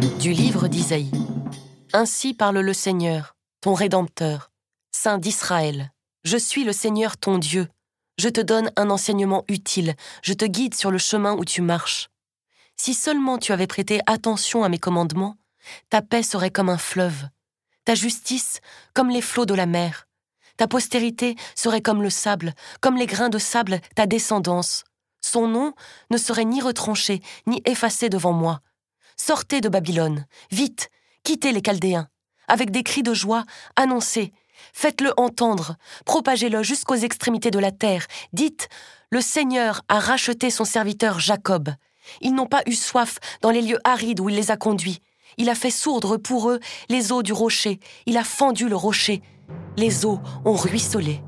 livre d'Isaïe. Ainsi parle le Seigneur, ton Rédempteur, Saint d'Israël. Je suis le Seigneur ton Dieu. Je te donne un enseignement utile, je te guide sur le chemin où tu marches. Si seulement tu avais prêté attention à mes commandements, ta paix serait comme un fleuve, ta justice comme les flots de la mer. Ta postérité serait comme le sable, comme les grains de sable, ta descendance. Son nom ne serait ni retranché, ni effacé devant moi. Sortez de Babylone, vite, quittez les Chaldéens. Avec des cris de joie, annoncez, faites-le entendre, propagez-le jusqu'aux extrémités de la terre. Dites, le Seigneur a racheté son serviteur Jacob. Ils n'ont pas eu soif dans les lieux arides où il les a conduits. Il a fait sourdre pour eux les eaux du rocher. Il a fendu le rocher. Les eaux ont ruisselé.